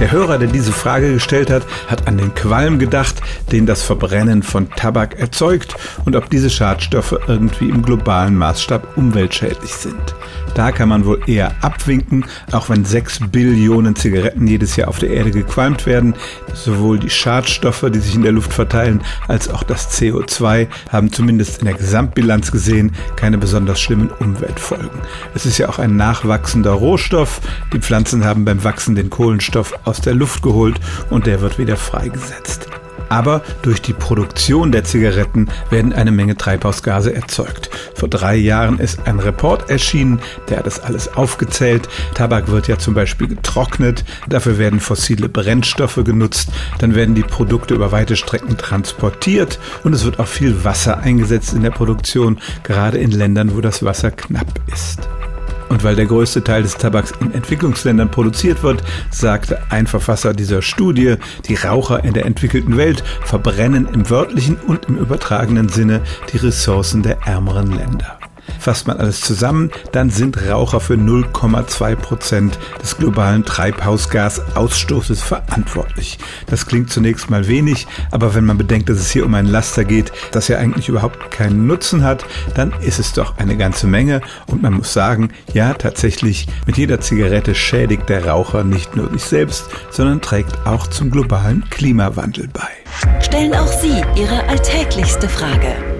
Der Hörer, der diese Frage gestellt hat, hat an den Qualm gedacht, den das Verbrennen von Tabak erzeugt und ob diese Schadstoffe irgendwie im globalen Maßstab umweltschädlich sind. Da kann man wohl eher abwinken, auch wenn sechs Billionen Zigaretten jedes Jahr auf der Erde gequalmt werden. Sowohl die Schadstoffe, die sich in der Luft verteilen, als auch das CO2 haben zumindest in der Gesamtbilanz gesehen keine besonders schlimmen Umweltfolgen. Es ist ja auch ein nachwachsender Rohstoff. Die Pflanzen haben beim Wachsen den Kohlenstoff aus der Luft geholt und der wird wieder freigesetzt. Aber durch die Produktion der Zigaretten werden eine Menge Treibhausgase erzeugt. Vor drei Jahren ist ein Report erschienen, der hat das alles aufgezählt. Tabak wird ja zum Beispiel getrocknet, dafür werden fossile Brennstoffe genutzt, dann werden die Produkte über weite Strecken transportiert und es wird auch viel Wasser eingesetzt in der Produktion, gerade in Ländern, wo das Wasser knapp ist. Und weil der größte Teil des Tabaks in Entwicklungsländern produziert wird, sagte ein Verfasser dieser Studie, die Raucher in der entwickelten Welt verbrennen im wörtlichen und im übertragenen Sinne die Ressourcen der ärmeren Länder. Fasst man alles zusammen, dann sind Raucher für 0,2 Prozent des globalen Treibhausgasausstoßes verantwortlich. Das klingt zunächst mal wenig, aber wenn man bedenkt, dass es hier um ein Laster geht, das ja eigentlich überhaupt keinen Nutzen hat, dann ist es doch eine ganze Menge und man muss sagen, ja tatsächlich, mit jeder Zigarette schädigt der Raucher nicht nur sich selbst, sondern trägt auch zum globalen Klimawandel bei. Stellen auch Sie Ihre alltäglichste Frage